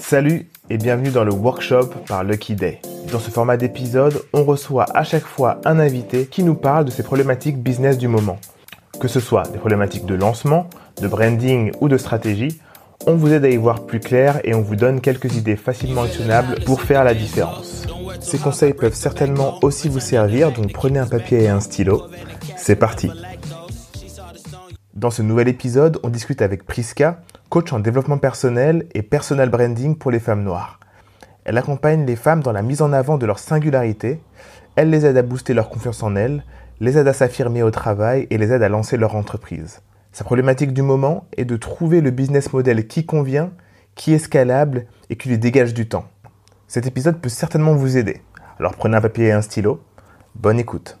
Salut et bienvenue dans le workshop par Lucky Day. Dans ce format d'épisode, on reçoit à chaque fois un invité qui nous parle de ses problématiques business du moment. Que ce soit des problématiques de lancement, de branding ou de stratégie, on vous aide à y voir plus clair et on vous donne quelques idées facilement actionnables pour faire la différence. Ces conseils peuvent certainement aussi vous servir, donc prenez un papier et un stylo. C'est parti. Dans ce nouvel épisode, on discute avec Priska, coach en développement personnel et personal branding pour les femmes noires. Elle accompagne les femmes dans la mise en avant de leur singularité, elle les aide à booster leur confiance en elles, les aide à s'affirmer au travail et les aide à lancer leur entreprise. Sa problématique du moment est de trouver le business model qui convient, qui est scalable et qui lui dégage du temps. Cet épisode peut certainement vous aider. Alors prenez un papier et un stylo. Bonne écoute.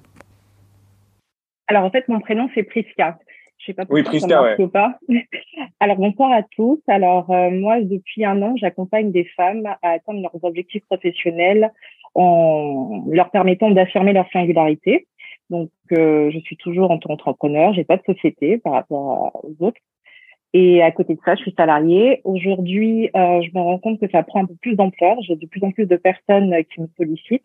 Alors en fait, mon prénom c'est Priska. Je sais pas oui, Priska, ouais. pas. Alors bonsoir à tous. Alors euh, moi, depuis un an, j'accompagne des femmes à atteindre leurs objectifs professionnels en leur permettant d'affirmer leur singularité. Donc, euh, je suis toujours entrepreneur, j'ai pas de société par rapport aux autres. Et à côté de ça, je suis salariée. Aujourd'hui, euh, je me rends compte que ça prend un peu plus d'ampleur. J'ai de plus en plus de personnes qui me sollicitent.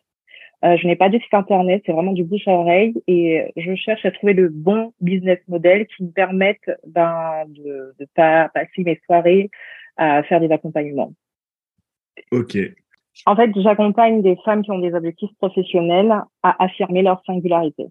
Euh, je n'ai pas de site internet, c'est vraiment du bouche à oreille et je cherche à trouver le bon business model qui me permette ben, de ne pas passer mes soirées à faire des accompagnements. Ok. En fait, j'accompagne des femmes qui ont des objectifs professionnels à affirmer leur singularité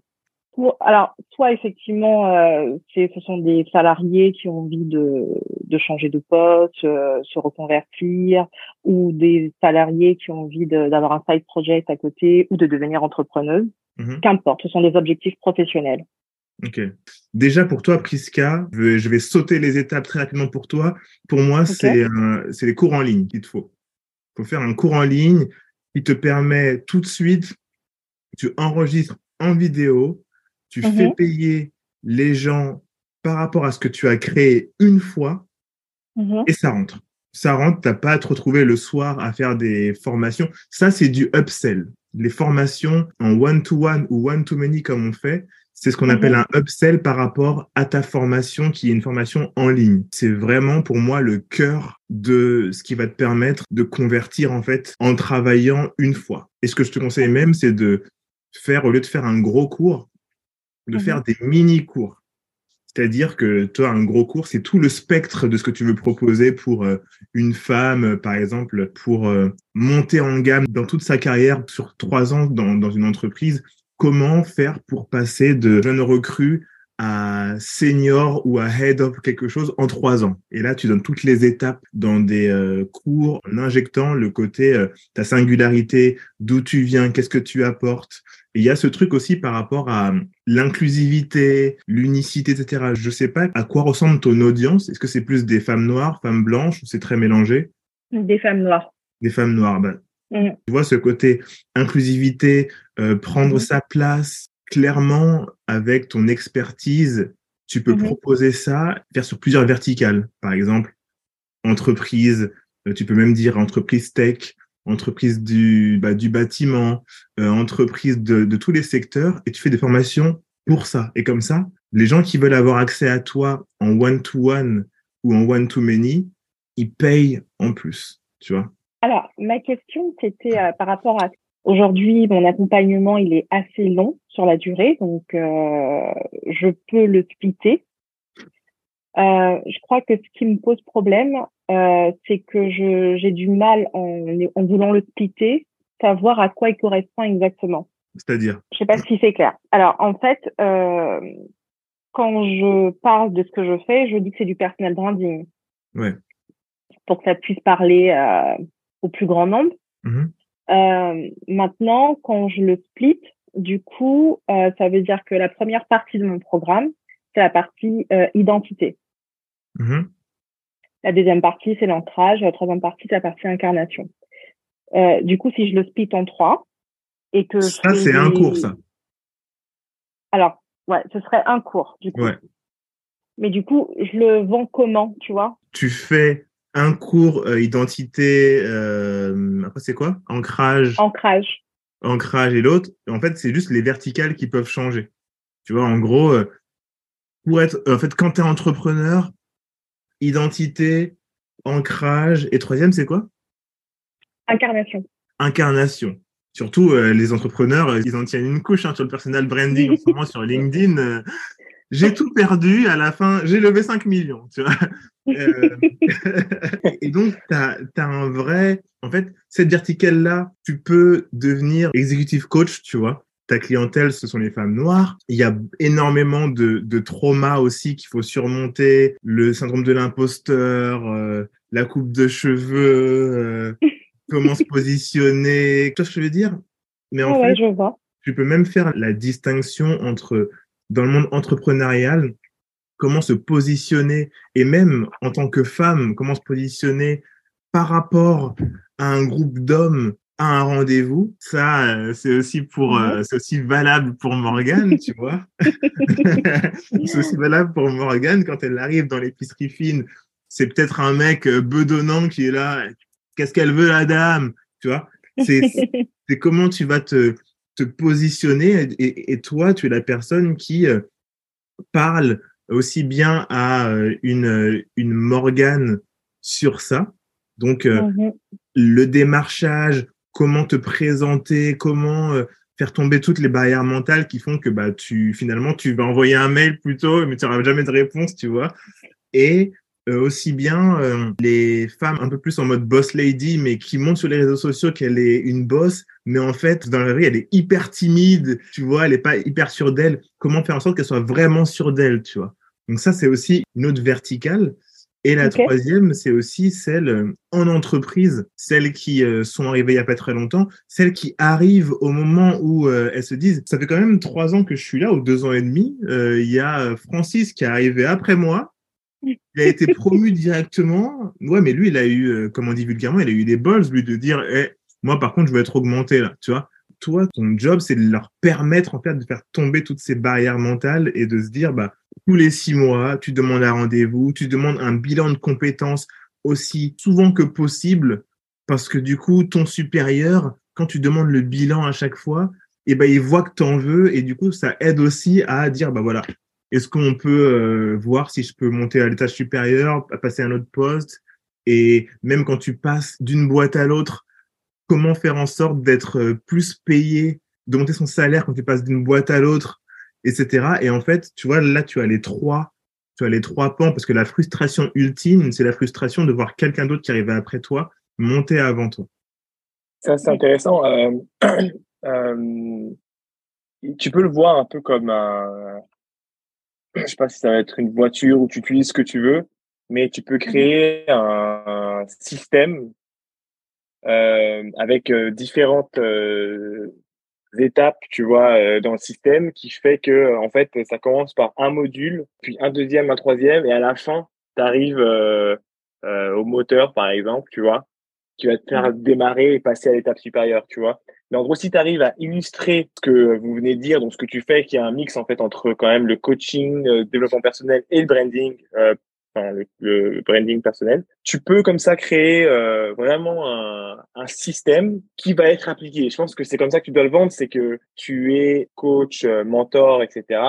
alors, soit effectivement, euh, ce sont des salariés qui ont envie de, de changer de poste, euh, se reconvertir, ou des salariés qui ont envie d'avoir un side project à côté ou de devenir entrepreneuse. Mhm. Qu'importe, ce sont des objectifs professionnels. Ok. Déjà pour toi, Priska, je vais sauter les étapes très rapidement pour toi. Pour moi, c'est c'est les cours en ligne qu'il te faut. Il faut faire un cours en ligne qui te permet tout de suite, tu enregistres en vidéo, tu fais mhm. payer les gens par rapport à ce que tu as créé une fois mhm. et ça rentre. Ça rentre, tu n'as pas à te retrouver le soir à faire des formations. Ça, c'est du upsell. Les formations en one-to-one ou one-to-many comme on fait, c'est ce qu'on appelle mhm. un upsell par rapport à ta formation qui est une formation en ligne. C'est vraiment pour moi le cœur de ce qui va te permettre de convertir en fait en travaillant une fois. Et ce que je te conseille même, c'est de faire, au lieu de faire un gros cours, de faire mhm. des mini-cours. C'est-à-dire que toi, un gros cours, c'est tout le spectre de ce que tu veux proposer pour euh, une femme, par exemple, pour euh, monter en gamme dans toute sa carrière sur trois ans dans, dans une entreprise. Comment faire pour passer de jeune recrue à senior ou à head of quelque chose en trois ans. Et là, tu donnes toutes les étapes dans des euh, cours en injectant le côté ta singularité, d'où tu viens, qu'est-ce que tu apportes, il y a ce truc aussi par rapport à l'inclusivité, l'unicité, etc. Je sais pas à quoi ressemble ton audience. Est-ce que c'est plus des femmes noires, femmes blanches, ou c'est très mélangé? Des femmes noires. Des femmes noires. Ben, Tu vois ce côté inclusivité, euh, prendre mm-hmm. sa place clairement avec ton expertise. Tu peux mm-hmm. proposer ça, faire sur plusieurs verticales. Par exemple, entreprise, euh, tu peux même dire entreprise tech, entreprise du, bah, du bâtiment, euh, entreprise de, de, tous les secteurs, et tu fais des formations pour ça. Et comme ça, les gens qui veulent avoir accès à toi en one-to-one ou en one-to-many, ils payent en plus, tu vois. Alors, ma question, c'était euh, par rapport à aujourd'hui, mon accompagnement, il est assez long sur la durée, donc euh, je peux le splitter. Euh, je crois que ce qui me pose problème, euh, c'est que j'ai du mal en, en voulant le splitter, savoir à quoi il correspond exactement. C'est-à-dire? Je sais pas si c'est clair. Alors en fait, euh, quand je parle de ce que je fais, je dis que c'est du personal branding. Ouais. Pour que ça puisse parler euh, au plus grand nombre. Mm-hmm. Euh, maintenant, quand je le split, du coup, euh, ça veut dire que la première partie de mon programme, c'est la partie euh, identité. Mm-hmm. La deuxième partie, c'est l'ancrage. La troisième partie, c'est la partie incarnation. Euh, du coup, si je le split en trois et que ça, c'est un cours, ça. Alors, ouais, ce serait un cours, du coup. Ouais. Mais du coup, je le vends comment, tu vois? Tu fais un cours euh, identité. Euh, après, c'est quoi? Ancrage. Ancrage. Ancrage et l'autre. En fait, c'est juste les verticales qui peuvent changer. Tu vois, en gros, euh, pour être, en fait, quand tu es entrepreneur, identité, ancrage. Et troisième, c'est quoi? Incarnation. Incarnation. Surtout, les entrepreneurs, ils en tiennent une couche hein, sur le personal branding en ce moment sur LinkedIn. Euh, j'ai tout perdu. À la fin, j'ai levé 5 millions. Tu vois et donc, tu as, un vrai... En fait, cette verticale-là, tu peux devenir executive coach, tu vois. Ta clientèle, ce sont les femmes noires. Il y a énormément de, de traumas aussi qu'il faut surmonter. Le syndrome de l'imposteur, la coupe de cheveux, comment se positionner. Tu vois ce que je veux dire? Mais en fait, je vois. tu peux même faire la distinction entre, dans le monde entrepreneurial, comment se positionner, et même en tant que femme, comment se positionner par rapport à un groupe d'hommes à un rendez-vous, ça, euh, c'est aussi pour, euh, c'est aussi valable pour Morgane, tu vois. c'est aussi valable pour Morgane. Quand elle arrive dans l'épicerie fine. C'est peut-être un mec euh, bedonnant qui est là, Qu'est-ce qu'elle veut, la dame? Tu vois? C'est comment tu vas te, te positionner et, toi, tu es la personne qui euh, parle aussi bien à euh, une, une Morgane sur ça. Donc, euh, le démarchage, comment te présenter, comment faire tomber toutes les barrières mentales qui font que bah, tu finalement tu vas envoyer un mail plutôt, mais tu n'auras jamais de réponse, tu vois. Et euh, aussi bien euh, les femmes un peu plus en mode boss lady, mais qui montrent sur les réseaux sociaux qu'elle est une boss, mais en fait, dans la vie, elle est hyper timide, tu vois, elle est pas hyper sûre d'elle. Comment faire en sorte qu'elle soit vraiment sûre d'elle, tu vois? Donc ça, c'est aussi une autre verticale. Et la troisième, c'est aussi celle euh, en entreprise, celles qui sont arrivées il y a pas très longtemps, celles qui arrivent au moment où elles se disent, ça fait quand même trois ans que je suis là, ou deux ans et demi. Il y a Francis qui est arrivé après moi, il a été promu directement. Ouais, mais lui, il a eu, euh, comme on dit vulgairement, il a eu des balls, lui, de dire, eh, moi, par contre, je veux être augmenté, là, tu. Toi, ton job, c'est de leur permettre, en de faire tomber toutes ces barrières mentales et de se dire, bah, tous les six mois, tu demandes un rendez-vous, tu demandes un bilan de compétences aussi souvent que possible, parce que du coup, ton supérieur, quand tu demandes le bilan à chaque fois, eh ben, il voit que tu veux et du coup, ça aide aussi à dire, bah voilà, est-ce qu'on peut euh, voir si je peux monter à l'étage supérieur, passer à un autre poste? Et même quand tu passes d'une boîte à l'autre, comment faire en sorte d'être euh, plus payé, de monter son salaire quand tu passes d'une boîte à l'autre, etc. Et en fait, tu vois, là, tu as les trois, tu as les trois pans parce que la frustration ultime, c'est la frustration de voir quelqu'un d'autre qui arrive après toi monter avant toi. Ça, c'est intéressant. Euh, tu peux le voir un peu comme un, je sais pas si ça va être une voiture où tu utilises ce que tu veux, mais tu peux créer un, système euh, avec euh, différentes euh, étapes, tu vois, euh, dans le système, qui fait que en fait, ça commence par un module, puis un deuxième, un troisième, et à la fin, tu arrives au moteur, par exemple, tu vois, qui va te faire démarrer et passer à l'étape supérieure, tu vois. Mais en gros, si tu arrives à illustrer ce que vous venez de dire, donc ce que tu fais, qui est un mix en fait entre quand même le coaching, le euh, développement personnel et le branding, euh, enfin le, branding personnel, tu peux comme ça créer euh, vraiment un, un, système qui va être appliqué. Je pense que c'est comme ça que tu dois le vendre, c'est que tu es coach, euh, mentor, etc.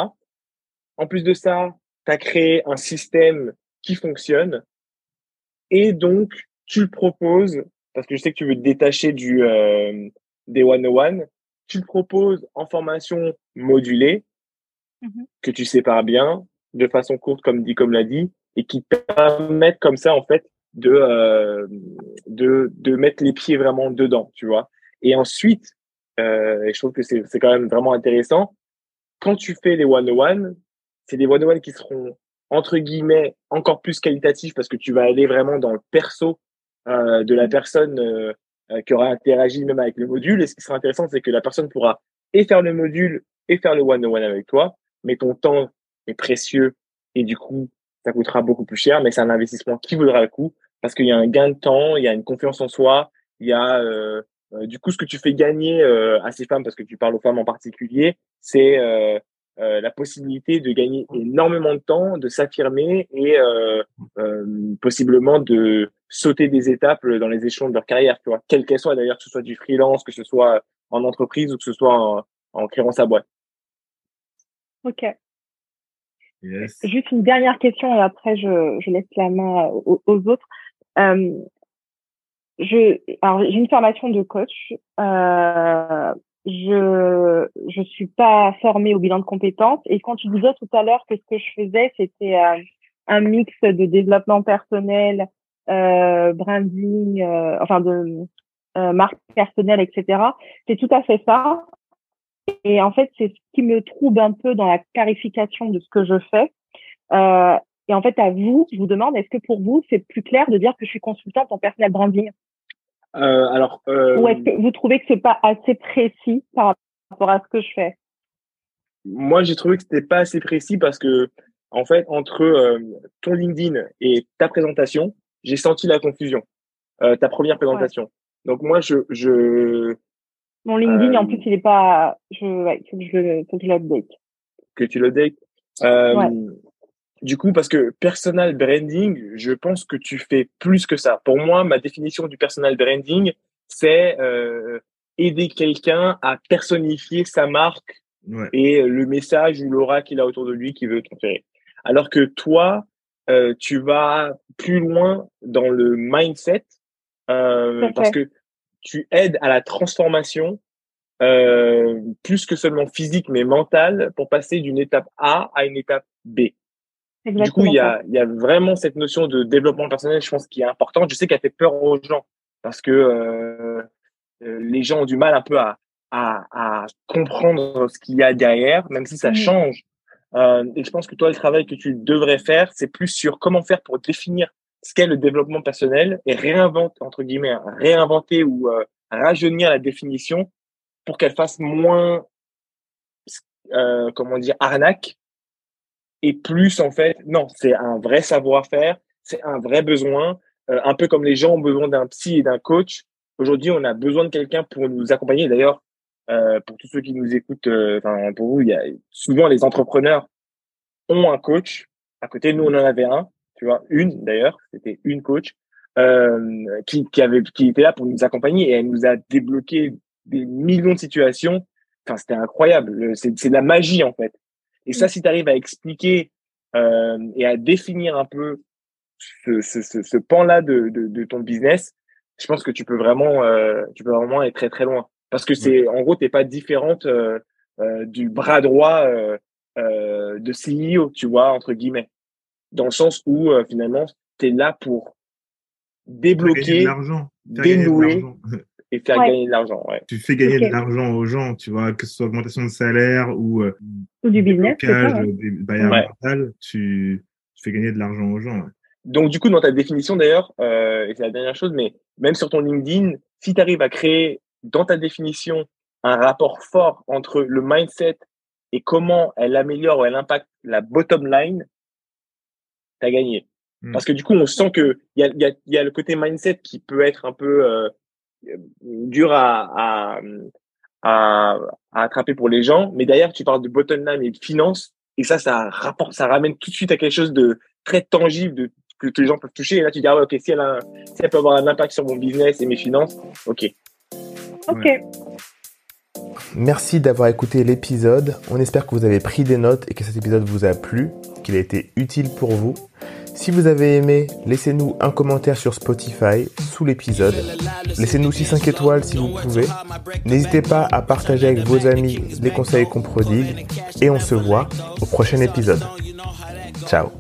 En plus de ça, tu as créé un système qui fonctionne et donc tu le proposes parce que je sais que tu veux te détacher du euh, des one-on-one, tu le proposes en formation modulée, mmh que tu sépares bien, de façon courte, comme dit, comme l'a dit, et qui te permettent comme ça, en fait, de, euh, de, de mettre les pieds vraiment dedans, tu vois. Et ensuite, euh, et je trouve que c'est, c'est quand même vraiment intéressant, quand tu fais des one-on-one, c'est des one-on-one qui seront, entre guillemets, encore plus qualitatifs parce que tu vas aller vraiment dans le perso euh, de la mmh. personne euh, qui aura interagi même avec le module. Et ce qui sera intéressant, c'est que la personne pourra et faire le module et faire le one-on-one avec toi, mais ton temps est précieux et du coup, ça coûtera beaucoup plus cher, mais c'est un investissement qui vaudra le coup parce qu'il y a un gain de temps, il y a une confiance en soi, il y a euh, euh du coup ce que tu fais gagner euh, à ces femmes, parce que tu parles aux femmes en particulier, c'est euh, euh, la possibilité de gagner énormément de temps, de s'affirmer et euh, euh, possiblement de sauter des étapes dans les échelons de leur carrière, tu vois, quelle qu'elle soit d'ailleurs, que ce soit du freelance, que ce soit en entreprise ou que ce soit en, créant sa boîte. Ok. Juste une dernière question et après je, je laisse la main aux, autres. je, alors j'ai une formation de coach. Euh, je je suis pas formée au bilan de compétences et quand tu disais tout à l'heure que ce que je faisais c'était euh, un mix de développement personnel, euh, branding, euh, enfin de euh, marque personnelle, etc. C'est tout à fait ça. Et en fait, c'est ce qui me trouble un peu dans la clarification de ce que je fais. Euh, et en fait, à vous, je vous demande, est-ce que pour vous, c'est plus clair de dire que je suis consultante en personnel branding? Euh, alors, euh, Ou est-ce que vous trouvez que c'est pas assez précis par rapport à ce que je fais Moi, j'ai trouvé que c'était pas assez précis parce que, en fait, entre euh, ton LinkedIn et ta présentation, j'ai senti la confusion. Euh, ta première présentation. Donc moi, je, je mon LinkedIn, en plus, il est pas. Je, ouais, faut que je faut que je l'update. Que tu l'updates. Ouais. Du coup, parce que personal branding, je pense que tu fais plus que ça. Pour moi, ma définition du personal branding, c'est euh, aider quelqu'un à personnifier sa marque ouais. et le message ou l'aura qu'il a autour de lui qui veut transférer. Alors que toi, euh, tu vas plus loin dans le mindset euh, parce que tu aides à la transformation euh, plus que seulement physique mais mentale pour passer d'une étape A à une étape B. Exactement du coup, il y a, il y a vraiment cette notion de développement personnel, je pense, qui est importante. Je sais qu'elle fait peur aux gens parce que euh, les gens ont du mal un peu à, à, à comprendre ce qu'il y a derrière, même si ça change. Euh, et je pense que toi, le travail que tu devrais faire, c'est plus sur comment faire pour définir ce qu'est le développement personnel et réinventer, entre guillemets, réinventer ou euh, rajeunir la définition pour qu'elle fasse moins, euh, comment dire, arnaque et plus en fait, non, c'est un vrai savoir-faire, c'est un vrai besoin, euh, un peu comme les gens ont besoin d'un psy et d'un coach. Aujourd'hui, on a besoin de quelqu'un pour nous accompagner. D'ailleurs, euh, pour tous ceux qui nous écoutent, euh, enfin pour vous, il y a souvent les entrepreneurs ont un coach. À côté, nous, on en avait un, tu vois, une d'ailleurs, c'était une coach euh, qui, qui avait, qui était là pour nous accompagner et elle nous a débloqué des millions de situations. Enfin, c'était incroyable. C'est, c'est de la magie en fait. Et ça, si tu arrives à expliquer euh, et à définir un peu ce, ce, ce, ce pan-là de, de, de, ton business, je pense que tu peux vraiment, euh, tu peux vraiment être très très loin. Parce que c'est, en gros, t'es pas différente euh, euh, du bras droit euh, euh, de CEO, tu vois, entre guillemets, dans le sens où euh, finalement, t'es là pour débloquer, l'argent, dénouer et faire Ouais. gagner de l'argent. Ouais. Tu fais gagner de l'argent aux gens, tu vois, que ce soit augmentation de salaire ou euh, Ou du business, c'est blocage ça. ouais. des barrières Ouais. mentales, tu, tu fais gagner de l'argent aux gens. Donc, du coup, dans ta définition d'ailleurs, euh, et c'est la dernière chose, mais même sur ton LinkedIn, si tu arrives à créer dans ta définition un rapport fort entre le mindset et comment elle améliore ou elle impacte la bottom line, tu as gagné. Mm. Parce que du coup, on sent que il y a, il y, a, il y a le côté mindset qui peut être un peu euh, dur à, à, à, à attraper pour les gens, mais derrière, tu parles de bottom line et de finance, et ça, ça rapporte, ça ramène tout de suite à quelque chose de très tangible, de que, que les gens peuvent toucher. Et là, tu dis, ah ouais, ok, si elle, a, si elle peut avoir un impact sur mon business et mes finances, ok. Ok. Merci d'avoir écouté l'épisode. On espère que vous avez pris des notes et que cet épisode vous a plu, qu'il a été utile pour vous. Si vous avez aimé, laissez-nous un commentaire sur Spotify sous l'épisode. Laissez-nous aussi 5 étoiles si vous pouvez. N'hésitez pas à partager avec vos amis les conseils qu'on prodigue. Et on se voit au prochain épisode. Ciao